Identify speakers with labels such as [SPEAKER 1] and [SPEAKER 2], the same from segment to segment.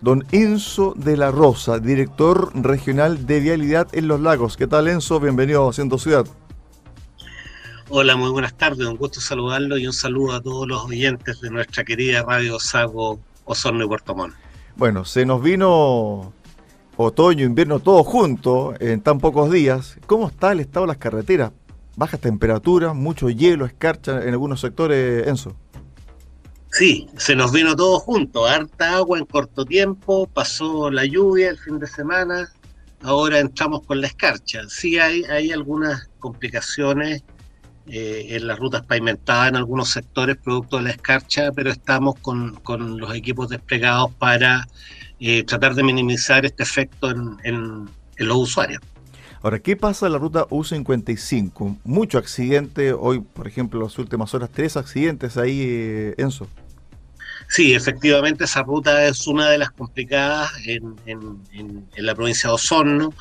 [SPEAKER 1] don Enzo de la Rosa, director regional de Vialidad en Los Lagos. ¿Qué tal Enzo? Bienvenido a Haciendo Ciudad.
[SPEAKER 2] Hola, muy buenas tardes, un gusto saludarlo y un saludo a todos los oyentes de nuestra querida Radio Sago Osorno y Puerto Montt.
[SPEAKER 1] Bueno, se nos vino otoño, invierno, todo junto en tan pocos días. ¿Cómo está el estado de las carreteras? Bajas temperaturas, mucho hielo, escarcha en algunos sectores, Enzo.
[SPEAKER 2] Sí, se nos vino todo junto, harta agua en corto tiempo, pasó la lluvia el fin de semana, ahora entramos con la escarcha. Sí hay, hay algunas complicaciones eh, en las rutas pavimentadas en algunos sectores producto de la escarcha, pero estamos con, los equipos desplegados para eh, tratar de minimizar este efecto en, en los usuarios.
[SPEAKER 1] Ahora, ¿qué pasa en la ruta U55? Mucho accidente, hoy, por ejemplo, las últimas horas, tres accidentes ahí, eh, Enzo.
[SPEAKER 2] Sí, efectivamente esa ruta es una de las complicadas en, en, la provincia de Osorno.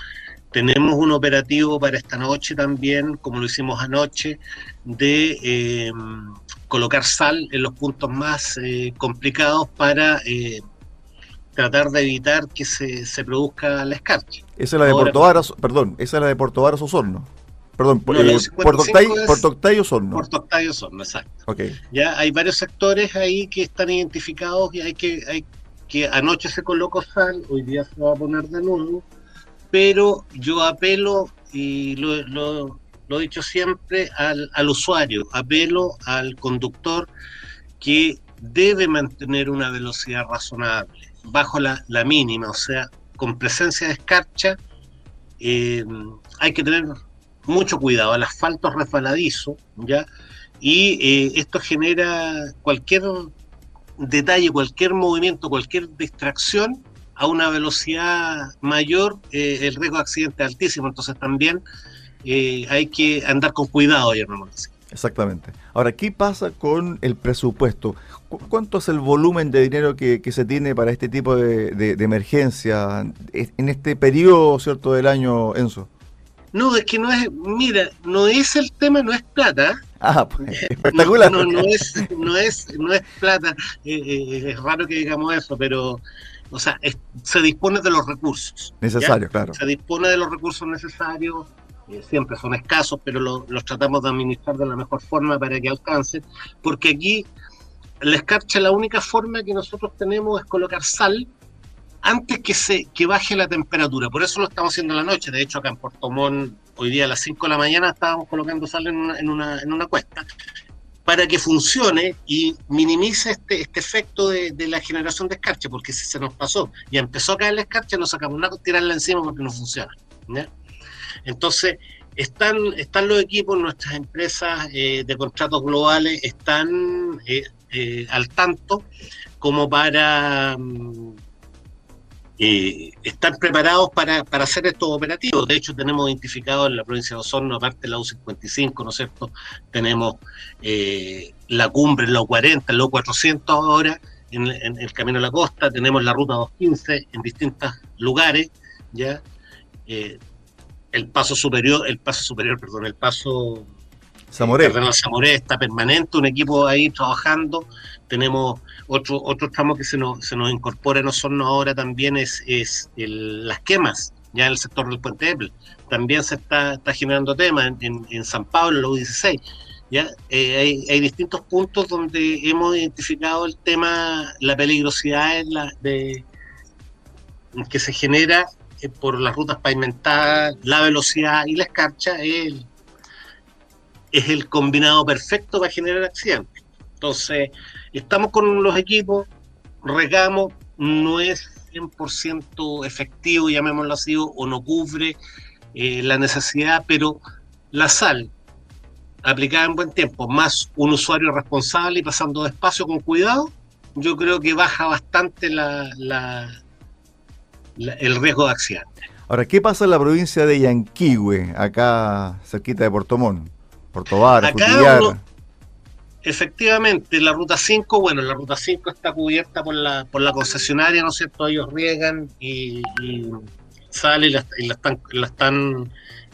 [SPEAKER 2] Tenemos un operativo para esta noche también, como lo hicimos anoche, de eh, colocar sal en los puntos más eh, complicados para eh, tratar de evitar que se, se, produzca la escarcha.
[SPEAKER 1] Esa es la de Puerto Varas, perdón, esa es la de Puerto Varas Osorno. Perdón, no, eh, Puerto, Octay, Puerto Octay Osorno.
[SPEAKER 2] Puerto Octay Osorno, exacto. Okay. Ya hay varios sectores ahí que están identificados y hay que, hay que anoche se colocó sal, hoy día se va a poner de nuevo, pero yo apelo y lo, lo, lo he dicho siempre al, al usuario, apelo al conductor que debe mantener una velocidad razonable, bajo la, la mínima, o sea, con presencia de escarcha, eh, hay que tener mucho cuidado, el asfalto es resbaladizo, ¿ya? Y eh, esto genera cualquier detalle, cualquier movimiento, cualquier distracción a una velocidad mayor, eh, el riesgo de accidente es altísimo, entonces también eh, hay que andar con cuidado, ya no
[SPEAKER 1] Exactamente. Ahora, ¿qué pasa con el presupuesto? ¿Cuánto es el volumen de dinero que, se tiene para este tipo de, de, emergencia en este periodo, cierto, del año, Enzo?
[SPEAKER 2] No, es que no es, mira, no es el tema, no es plata.
[SPEAKER 1] Ah, pues, espectacular.
[SPEAKER 2] No, no, es, no es, no es plata. Eh, eh, es raro que digamos eso, pero, o sea, se dispone de los recursos.
[SPEAKER 1] Necesarios, claro.
[SPEAKER 2] Se dispone de los recursos necesarios. Eh, siempre son escasos, pero los tratamos de administrar de la mejor forma para que alcancen, porque aquí la escarcha la única forma que nosotros tenemos es colocar sal antes que, se, que baje la temperatura. Por eso lo estamos haciendo en la noche. De hecho, acá en Puerto Montt, hoy día a las 5 de la mañana estábamos colocando sal en una, en una, en una cuesta para que funcione y minimice este, este efecto de, de, la generación de escarcha, porque si se nos pasó y empezó a caer la escarcha, no sacamos nada, tirarla encima porque no funciona. Entonces, están, están los equipos, nuestras empresas eh, de contratos globales están eh, eh, al tanto como para mm, eh, están preparados para, para, hacer estos operativos. De hecho, tenemos identificado en la provincia de Osorno, aparte de la U55, ¿no es cierto? Tenemos eh, la cumbre en la U40, en la U400 ahora, en, el Camino a la Costa, tenemos la Ruta 215 en distintos lugares, ¿ya? Eh, el paso superior, el paso superior, perdón, el paso
[SPEAKER 1] Zamoré.
[SPEAKER 2] Zamoré está permanente, un equipo ahí trabajando. Tenemos otro, otro tramo que se nos, se nos incorpora en Osorno ahora también es, es las quemas, ya en el sector del Puente Apple. También se está, está generando temas en, en, San Pablo, en la U16. ¿ya? Eh, hay, hay, distintos puntos donde hemos identificado el tema, la peligrosidad la, de, que se genera eh, por las rutas pavimentadas, la velocidad y la escarcha, es el, es el combinado perfecto para generar accidentes. Entonces, Estamos con los equipos, regamos, no es 100% efectivo, llamémoslo así, o no cubre eh, la necesidad, pero la sal aplicada en buen tiempo, más un usuario responsable y pasando despacio con cuidado, yo creo que baja bastante el riesgo de accidente.
[SPEAKER 1] Ahora, ¿qué pasa en la provincia de Yanquihue, acá cerquita de Puerto Puerto Vara,
[SPEAKER 2] Efectivamente, la ruta 5, bueno, la ruta 5 está cubierta por la, por la concesionaria, ¿no es cierto? Ellos riegan y, y sale y la, están, la están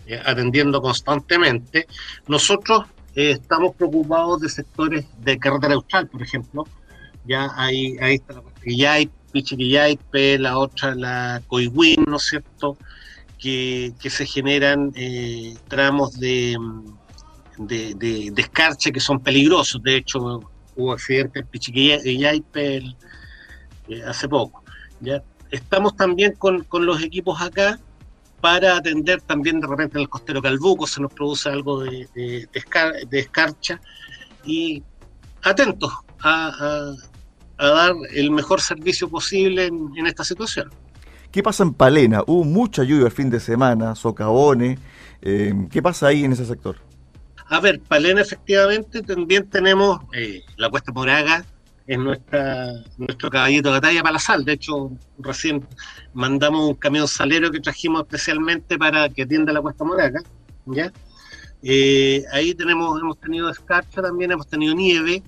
[SPEAKER 2] eh, atendiendo constantemente. Nosotros eh, estamos preocupados de sectores de carretera austral, por ejemplo. Ya hay, ahí está la hay Pichiquillaipe, la otra la Coihuín, ¿no es cierto? Que, se generan eh, tramos de, de, de, escarcha que son peligrosos. De hecho, hubo accidentes en Pichiquillaipe eh, hace poco. ¿ya? Estamos también con, con los equipos acá para atender también de repente en el costero Calbuco se nos produce algo de, de, escarcha y atentos a, dar el mejor servicio posible en, esta situación.
[SPEAKER 1] ¿Qué pasa en Palena? Hubo mucha lluvia el fin de semana, socavones. Eh, ¿Qué pasa ahí en ese sector?
[SPEAKER 2] A ver, Palena efectivamente también tenemos eh, la Cuesta Moraga, es nuestra, nuestro caballito de batalla para la sal. De hecho, recién mandamos un camión salero que trajimos especialmente para que atienda la Cuesta Moraga. ¿ya? Eh, ahí tenemos, hemos tenido escarcha también, hemos tenido nieve,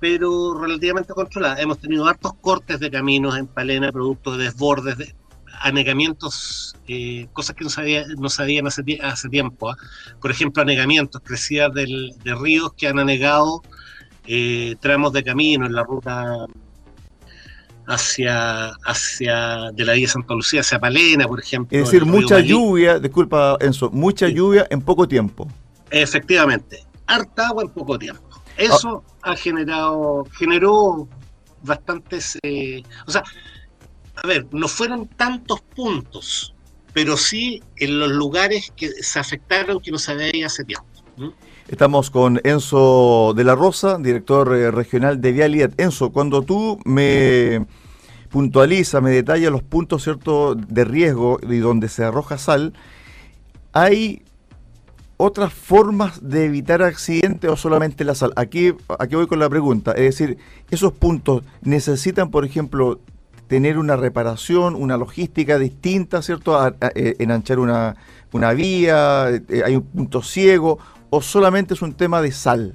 [SPEAKER 2] pero relativamente controlada. Hemos tenido hartos cortes de caminos en Palena, producto de desbordes, de anegamientos, eh, cosas que no, sabía, no sabían hace, hace tiempo. ¿ah? Por ejemplo, anegamientos, crecidas de ríos que han anegado eh, tramos de camino en la ruta hacia, hacia de la vía Santa Lucía hacia Palena, por ejemplo.
[SPEAKER 1] Es decir, mucha lluvia, disculpa Enzo, mucha lluvia en poco tiempo.
[SPEAKER 2] Efectivamente, harta agua en poco tiempo. Eso ah. ha generado, generó bastantes, eh, o sea, a ver, no fueron tantos puntos, pero sí en los lugares que se afectaron que no se veía hace tiempo.
[SPEAKER 1] Estamos con Enzo de la Rosa, director eh, regional de Vialidad. Enzo, cuando tú me puntualizas, me detallas los puntos cierto de riesgo y donde se arroja sal, ¿hay otras formas de evitar accidentes o solamente la sal? Aquí, aquí voy con la pregunta. Es decir, esos puntos necesitan, por ejemplo, tener una reparación, una logística distinta, ¿cierto? A, eh, enanchar una, una vía, eh, hay un punto ciego o solamente es un tema de sal?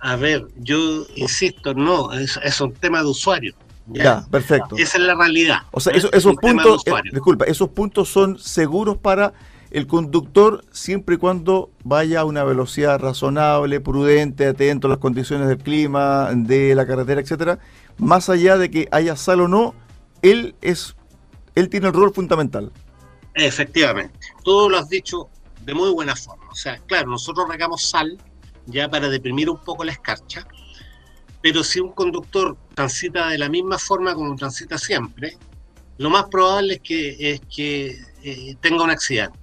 [SPEAKER 2] A ver, yo insisto, no, es, un tema de usuario.
[SPEAKER 1] ¿ya? perfecto.
[SPEAKER 2] Esa es la realidad.
[SPEAKER 1] O sea, esos puntos, eh, disculpa, esos puntos son seguros para el conductor siempre y cuando vaya a una velocidad razonable, prudente, atento a las condiciones del clima, de la carretera, etcétera. Más allá de que haya sal o no, él es, él tiene el rol fundamental.
[SPEAKER 2] Efectivamente, todo lo has dicho de muy buena forma. O sea, claro, nosotros regamos sal ya para deprimir un poco la escarcha, pero si un conductor transita de la misma forma como transita siempre, lo más probable es que, es que eh, tenga un accidente.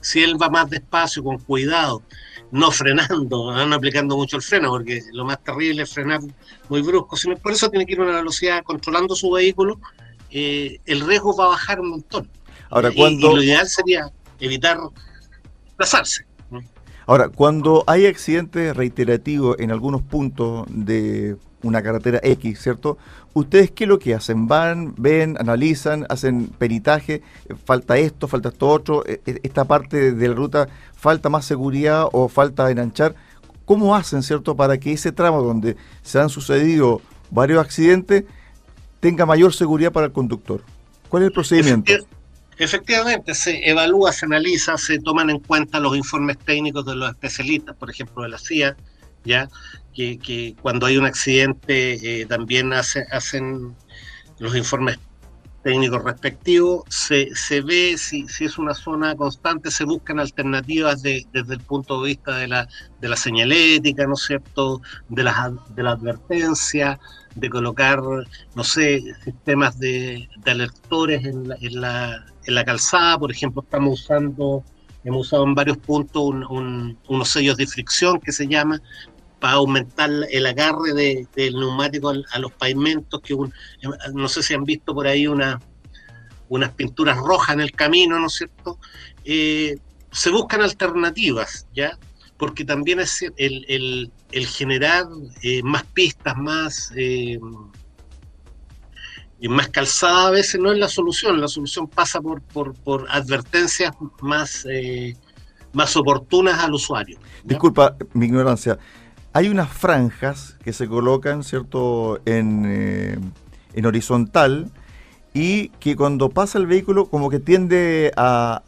[SPEAKER 2] Si él va más despacio, con cuidado, no frenando, no aplicando mucho el freno, porque lo más terrible es frenar muy brusco, sino por eso tiene que ir a una velocidad controlando su vehículo, eh, el riesgo va a bajar un montón.
[SPEAKER 1] Ahora, cuando...
[SPEAKER 2] lo ideal sería evitar desplazarse.
[SPEAKER 1] Ahora, cuando hay accidentes reiterativos en algunos puntos de una carretera X, ¿cierto? ¿Ustedes qué es lo que hacen? ¿Van, ven, analizan, hacen peritaje? ¿Falta esto, falta esto otro? E, e, ¿Esta parte de la ruta falta más seguridad o falta enanchar? ¿Cómo hacen, ¿cierto?, para que ese tramo donde se han sucedido varios accidentes tenga mayor seguridad para el conductor. ¿Cuál es el procedimiento?
[SPEAKER 2] Efectivamente, se evalúa, se analiza, se toman en cuenta los informes técnicos de los especialistas, por ejemplo, de la CIA, ya que, cuando hay un accidente eh, también hacen los informes técnicos respectivos, se, se ve si, si, es una zona constante, se buscan alternativas desde el punto de vista de la, de la señalética, ¿no es cierto?, de la, de la advertencia, de colocar, no sé, sistemas de, de alertores en la, en la, en la calzada, por ejemplo, estamos usando, hemos usado en varios puntos unos sellos de fricción que se llama para aumentar el agarre del neumático a, los pavimentos, que no sé si han visto por ahí una, unas pinturas rojas en el camino, ¿no es cierto? Eh, se buscan alternativas, ¿ya? Porque también es el, generar eh, más pistas, más... Eh, más calzada a veces no es la solución, la solución pasa por, por, advertencias más, eh, más oportunas al usuario.
[SPEAKER 1] Disculpa mi ignorancia, hay unas franjas que se colocan, ¿cierto?, en, eh, en horizontal y que cuando pasa el vehículo como que tiende a,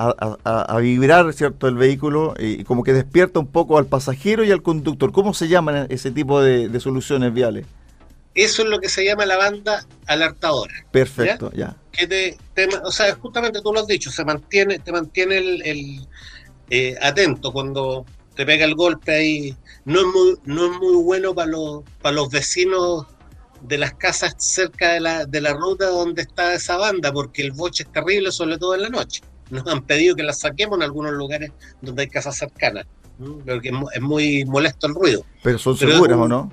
[SPEAKER 1] a, vibrar, ¿cierto?, el vehículo y como que despierta un poco al pasajero y al conductor. ¿Cómo se llaman ese tipo de, de soluciones viales?
[SPEAKER 2] eso es lo que se llama la banda alertadora.
[SPEAKER 1] Perfecto, ya.
[SPEAKER 2] Que te, o sea, justamente tú lo has dicho, se mantiene, te mantiene el, eh, atento cuando te pega el golpe ahí. No es muy, no es muy bueno para los, para los vecinos de las casas cerca de la, de la ruta donde está esa banda, porque el boche es terrible, sobre todo en la noche. Nos han pedido que la saquemos en algunos lugares donde hay casas cercanas, porque es muy molesto el ruido.
[SPEAKER 1] Pero son seguras, ¿o no?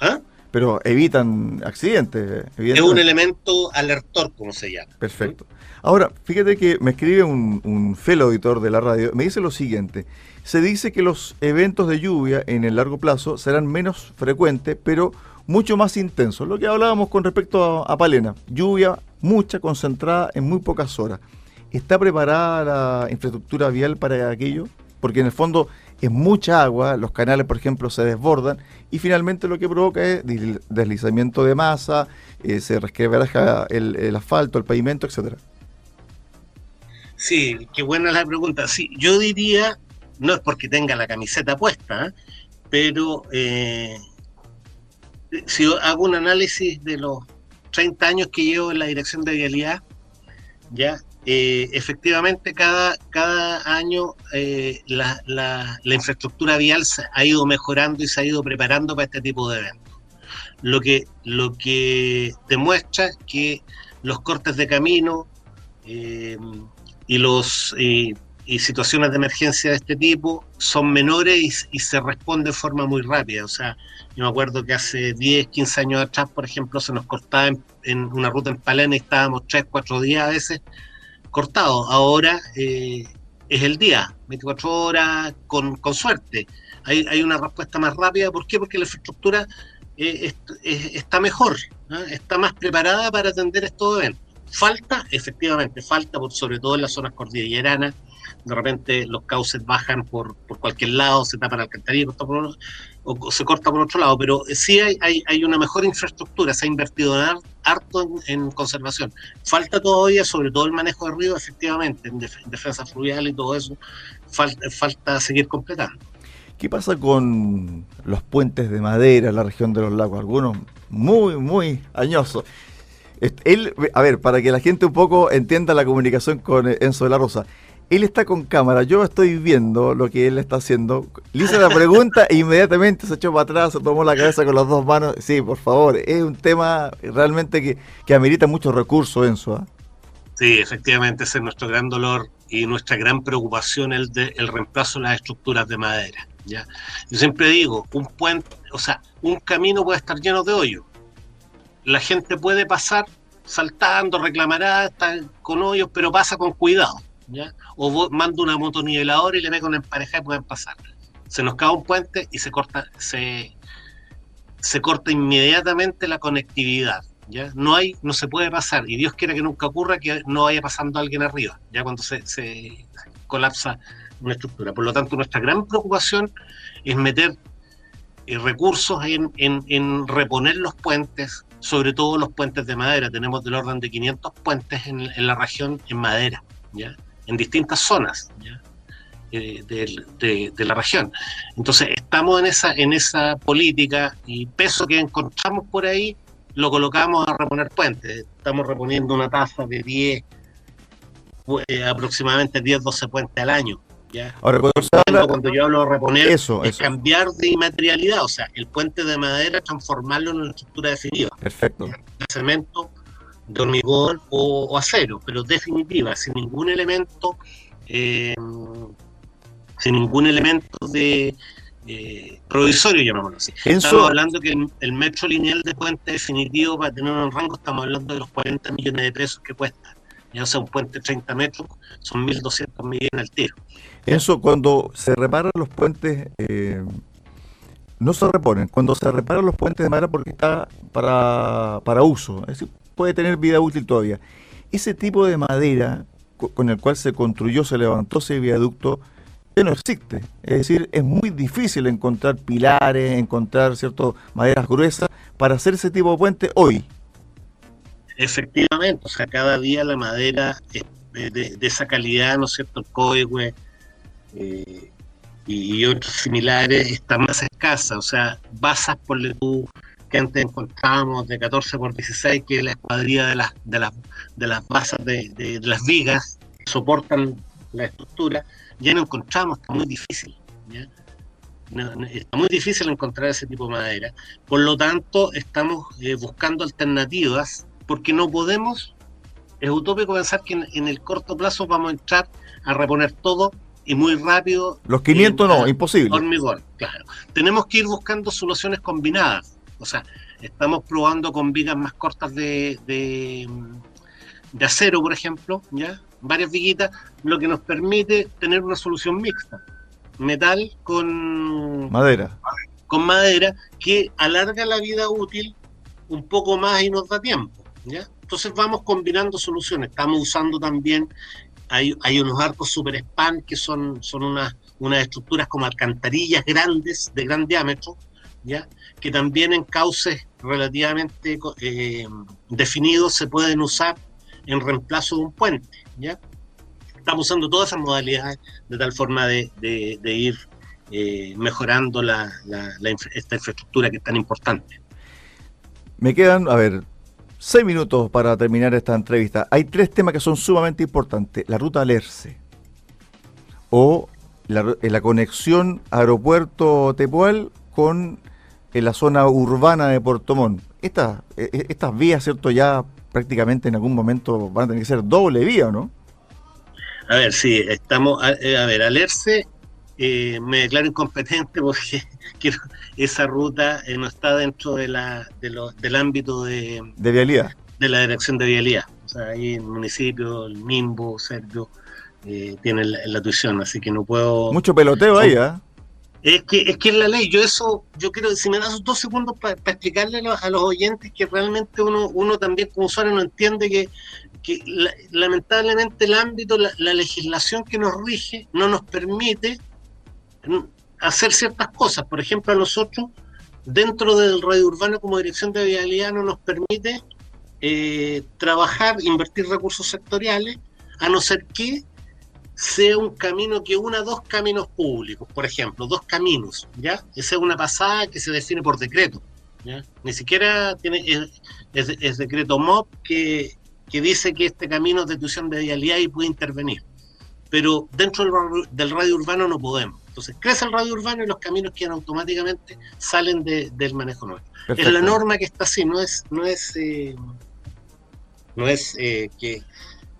[SPEAKER 1] ¿Ah? pero evitan accidentes.
[SPEAKER 2] Es un elemento alertor, como se llama.
[SPEAKER 1] Perfecto. Ahora, fíjate que me escribe un, un fellow editor de la radio, me dice lo siguiente, se dice que los eventos de lluvia en el largo plazo serán menos frecuentes, pero mucho más intensos. Lo que hablábamos con respecto a Palena, lluvia mucha, concentrada en muy pocas horas. ¿Está preparada la infraestructura vial para aquello? Porque en el fondo es mucha agua, los canales, por ejemplo, se desbordan y finalmente lo que provoca es deslizamiento de masa, eh, se resquebraja el, el, asfalto, el pavimento, etcétera.
[SPEAKER 2] Sí, qué buena la pregunta. Sí, yo diría, no es porque tenga la camiseta puesta, ¿eh? pero eh, si hago un análisis de los 30 años que llevo en la dirección de vialidad, ya eh, efectivamente cada, cada año la, la, infraestructura vial se ha ido mejorando y se ha ido preparando para este tipo de eventos. Lo que, lo que demuestra que los cortes de camino y, los, y situaciones de emergencia de este tipo son menores y, se responde de forma muy rápida. O sea, yo me acuerdo que hace 10, 15 años atrás, por ejemplo, se nos cortaba en, una ruta en Palena y estábamos 3, 4 días a veces cortado. Ahora eh, es el día, 24 horas, con, suerte. Hay, hay, una respuesta más rápida. ¿Por qué? Porque la infraestructura eh, está mejor, está más preparada para atender estos eventos. Falta, efectivamente, falta, por, sobre todo en las zonas cordilleranas. De repente los cauces bajan por, por cualquier lado, se tapa la alcantarilla, por, o se corta por otro lado, pero sí hay, hay, una mejor infraestructura, se ha invertido harto en, conservación. Falta todavía, sobre todo el manejo de río, efectivamente, en, defensa fluvial y todo eso, falta, falta seguir completando.
[SPEAKER 1] ¿Qué pasa con los puentes de madera en la región de los lagos? Algunos muy, muy añosos. Él, a ver, para que la gente un poco entienda la comunicación con Enzo de la Rosa, él está con cámara, yo estoy viendo lo que él está haciendo. Le hice la pregunta e inmediatamente se echó para atrás, se tomó la cabeza con las dos manos. Sí, por favor, es un tema realmente que, que amerita muchos recursos, Enzo. ¿ah?
[SPEAKER 2] Sí, efectivamente, ese es nuestro gran dolor y nuestra gran preocupación el, de, el reemplazo de las estructuras de madera. ¿ya? Yo siempre digo, un puente, o sea, un camino puede estar lleno de hoyos. La gente puede pasar saltando, reclamará, con hoyos, pero pasa con cuidado o mando una motoniveladora y le meto una empareja y pueden pasar. Se nos cae un puente y se corta, se, se corta inmediatamente la conectividad. ¿ya? No hay, no se puede pasar, y Dios quiera que nunca ocurra que no vaya pasando alguien arriba, ya cuando se, se colapsa una estructura. Por lo tanto, nuestra gran preocupación es meter eh, recursos en, en, en, reponer los puentes, sobre todo los puentes de madera. Tenemos del orden de 500 puentes en, en la región en madera. ¿ya? En distintas zonas eh, de, la región. Entonces estamos en esa, en esa política y peso que encontramos por ahí lo colocamos a reponer puentes. Estamos reponiendo una tasa de 10, eh, aproximadamente 10, 12 puentes al año. ¿ya? Ahora, cuando, yo hablo de reponer, eso, es cambiar de inmaterialidad, o sea, el puente de madera, transformarlo en una estructura definitiva.
[SPEAKER 1] Perfecto.
[SPEAKER 2] De cemento de hormigón o, acero, pero definitiva, sin ningún elemento, eh, sin ningún elemento de eh, provisorio, llamémoslo así. Estamos hablando que el, metro lineal de puente definitivo para tener un rango, estamos hablando de los 40 millones de pesos que cuesta. Ya sea un puente de 30 metros, son 1.200 millones al tiro.
[SPEAKER 1] Eso cuando se reparan los puentes, eh, no se reponen. Cuando se reparan los puentes de madera porque está para, para uso. Es decir, puede tener vida útil todavía. Ese tipo de madera con el cual se construyó, se levantó ese viaducto, ya no existe. Es decir, es muy difícil encontrar pilares, encontrar ciertas maderas gruesas para hacer ese tipo de puente hoy.
[SPEAKER 2] Efectivamente, o sea, cada día la madera de, esa calidad, ¿no es cierto? El coigüe eh, y, otros similares está más escasa. O sea, basas, por tú, que antes encontrábamos de 14 por 16, que es la escuadrilla de las, de las, de las basas de, de, las vigas que soportan la estructura, ya no encontramos, está muy difícil. está muy difícil encontrar ese tipo de madera. Por lo tanto, estamos eh, buscando alternativas porque no podemos, es utópico pensar que en, el corto plazo vamos a entrar a reponer todo y muy rápido.
[SPEAKER 1] Los 500 no, imposible.
[SPEAKER 2] Hormigón, claro. Tenemos que ir buscando soluciones combinadas o sea, estamos probando con vigas más cortas de, de, acero, por ejemplo, ¿ya? varias viguitas, lo que nos permite tener una solución mixta. Metal con
[SPEAKER 1] madera.
[SPEAKER 2] Con madera que alarga la vida útil un poco más y nos da tiempo. ¿ya? Entonces vamos combinando soluciones. Estamos usando también, hay, hay unos arcos super span que son, son unas, unas estructuras como alcantarillas grandes, de gran diámetro, que también en cauces relativamente eh, definidos se pueden usar en reemplazo de un puente. ¿ya? Estamos usando todas esas modalidades de tal forma de, ir eh, mejorando la, esta infraestructura que es tan importante.
[SPEAKER 1] Me quedan, a ver, seis minutos para terminar esta entrevista. Hay tres temas que son sumamente importantes. La ruta Lerce o la, la conexión aeropuerto-Tepual con en la zona urbana de Puerto Montt. Estas, e, e, estas vías, ¿cierto? Ya prácticamente en algún momento van a tener que ser doble vía, ¿no?
[SPEAKER 2] A ver, sí, estamos, a, eh, ver, alerce, eh, me declaro incompetente porque esa ruta eh, no está dentro de la, del ámbito de,
[SPEAKER 1] de vialidad.
[SPEAKER 2] De la dirección de vialidad. O sea, ahí el municipio, el MIMBO, Sergio, eh, tienen la, la, tuición, así que no puedo...
[SPEAKER 1] Mucho peloteo ahí, ¿ah?
[SPEAKER 2] Es que, es que la ley, yo eso, yo quiero, si me das dos segundos para explicarle a los, oyentes que realmente uno, uno también como usuario no entiende que, lamentablemente el ámbito, la, legislación que nos rige no nos permite hacer ciertas cosas. Por ejemplo, a nosotros, dentro del radio urbano como dirección de vialidad, no nos permite eh, trabajar, invertir recursos sectoriales, a no ser que sea un camino que una dos caminos públicos, por ejemplo, dos caminos, ¿ya? Esa es una pasada que se define por decreto, ¿ya? Ni siquiera tiene, es, decreto MOP que, que, dice que este camino es de tuición de vialidad y puede intervenir. Pero dentro del, radio urbano no podemos. Entonces crece el radio urbano y los caminos quedan automáticamente, salen del manejo nuestro. Es la norma que está así, no es, no es, eh, no es eh, que,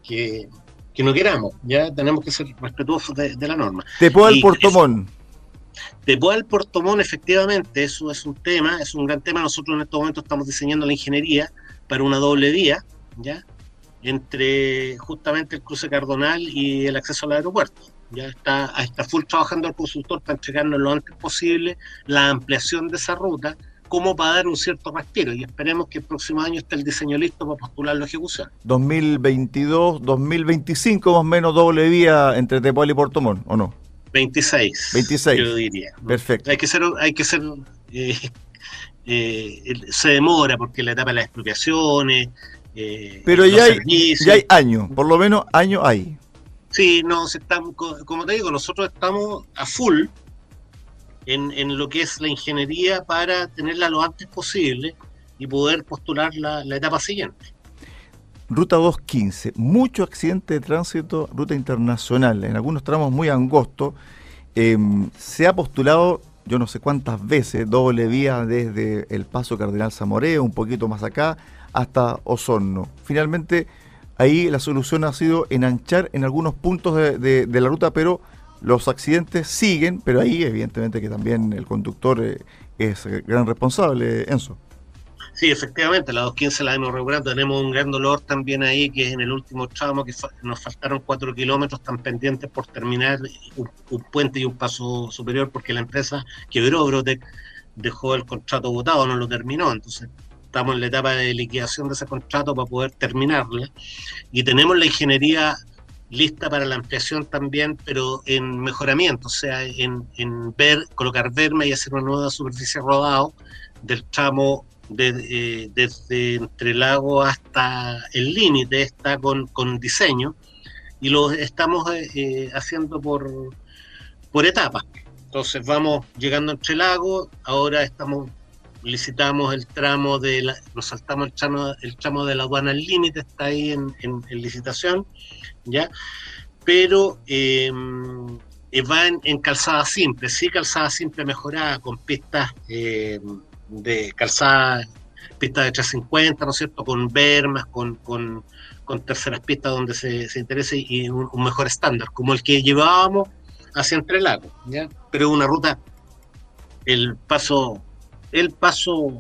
[SPEAKER 2] que que no queramos, ya tenemos que ser respetuosos de, la norma.
[SPEAKER 1] Tepual Portomón.
[SPEAKER 2] Tepual Portomón, efectivamente, eso es un tema, es un gran tema. Nosotros en estos momentos estamos diseñando la ingeniería para una doble vía, ya, entre justamente el cruce cardonal y el acceso al aeropuerto. Ya está, está full trabajando el consultor para entregarnos lo antes posible la ampliación de esa ruta como para dar un cierto respiro y esperemos que el próximo año esté el diseño listo para postular la ejecución.
[SPEAKER 1] 2022, 2025 más o menos doble vía entre Tepual y Portomón, ¿o no?
[SPEAKER 2] 26.
[SPEAKER 1] 26.
[SPEAKER 2] Yo diría.
[SPEAKER 1] Perfecto.
[SPEAKER 2] Hay que ser, hay que ser eh, eh, se demora porque la etapa de las expropiaciones.
[SPEAKER 1] Eh, Pero ya hay, ya hay años, por lo menos año hay.
[SPEAKER 2] Sí, no, estamos, como te digo, nosotros estamos a full en, lo que es la ingeniería para tenerla lo antes posible y poder postular la, etapa siguiente.
[SPEAKER 1] Ruta 215, mucho accidente de tránsito, ruta internacional, en algunos tramos muy angostos. Em, se ha postulado, yo no sé cuántas veces, doble vía desde el Paso Cardenal Zamoreo, un poquito más acá, hasta Osorno. Finalmente, ahí la solución ha sido enanchar en algunos puntos de la ruta, pero los accidentes siguen, pero ahí evidentemente que también el conductor eh, es gran responsable, Enzo.
[SPEAKER 2] Sí, efectivamente, la 215 la hemos regulado. Tenemos un gran dolor también ahí, que es en el último tramo, que nos faltaron cuatro kilómetros tan pendientes por terminar un, puente y un paso superior, porque la empresa quebró, Brotec dejó el contrato votado, no lo terminó. Entonces, estamos en la etapa de liquidación de ese contrato para poder terminarla. Y tenemos la ingeniería lista para la ampliación también, pero en mejoramiento, o sea, en, ver, colocar verme y hacer una nueva superficie rodado del tramo de, desde entre el lago hasta el límite, está con, diseño y lo estamos eh, eh, haciendo por, por etapas. Entonces vamos llegando entre lagos, ahora estamos licitamos el tramo de la, nos saltamos el tramo, el tramo de la aduana límite, está ahí en, licitación, ¿ya? Pero em, eh, va en, calzada simple, sí calzada simple mejorada, con pistas em, de calzada, pistas de 350, ¿no es cierto? Con bermas, con, con, terceras pistas donde se, se interese y un, mejor estándar, como el que llevábamos hacia Entre Lagos, ¿ya? Pero una ruta, el paso el paso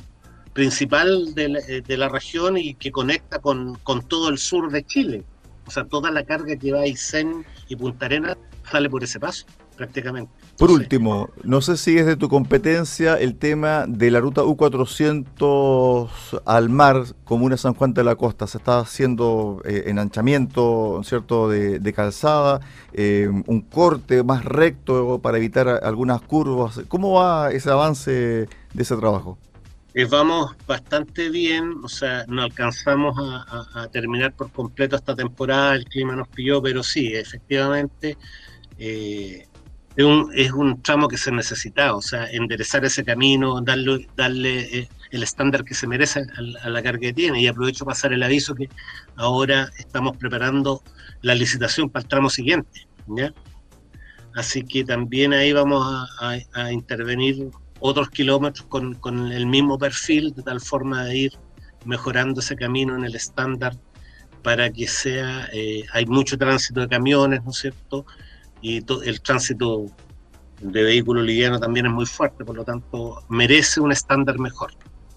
[SPEAKER 2] principal de la, eh, de la región y que conecta con, con, todo el sur de Chile. O sea, toda la carga que va a Isen y Punta Arenas sale por ese paso, prácticamente.
[SPEAKER 1] Por último, no sé si es de tu competencia el tema de la ruta U400 al mar, comuna San Juan de la Costa. Se está haciendo eh, enanchamiento, ¿cierto?, de, calzada, eh, un corte más recto para evitar algunas curvas. ¿Cómo va ese avance de ese trabajo?
[SPEAKER 2] Eh, vamos bastante bien, o sea, no alcanzamos a, terminar por completo esta temporada, el clima nos pilló, pero sí, efectivamente es un, es un tramo que se necesita, o sea, enderezar ese camino, darle, darle eh, el estándar que se merece a, la carga que tiene. Y aprovecho para pasar el aviso que ahora estamos preparando la licitación para el tramo siguiente. ¿ya? Así que también ahí vamos a, intervenir otros kilómetros con, con, el mismo perfil, de tal forma de ir mejorando ese camino en el estándar para que sea, eh, hay mucho tránsito de camiones, ¿no es cierto? y el tránsito de vehículos livianos también es muy fuerte, por lo tanto merece un estándar mejor.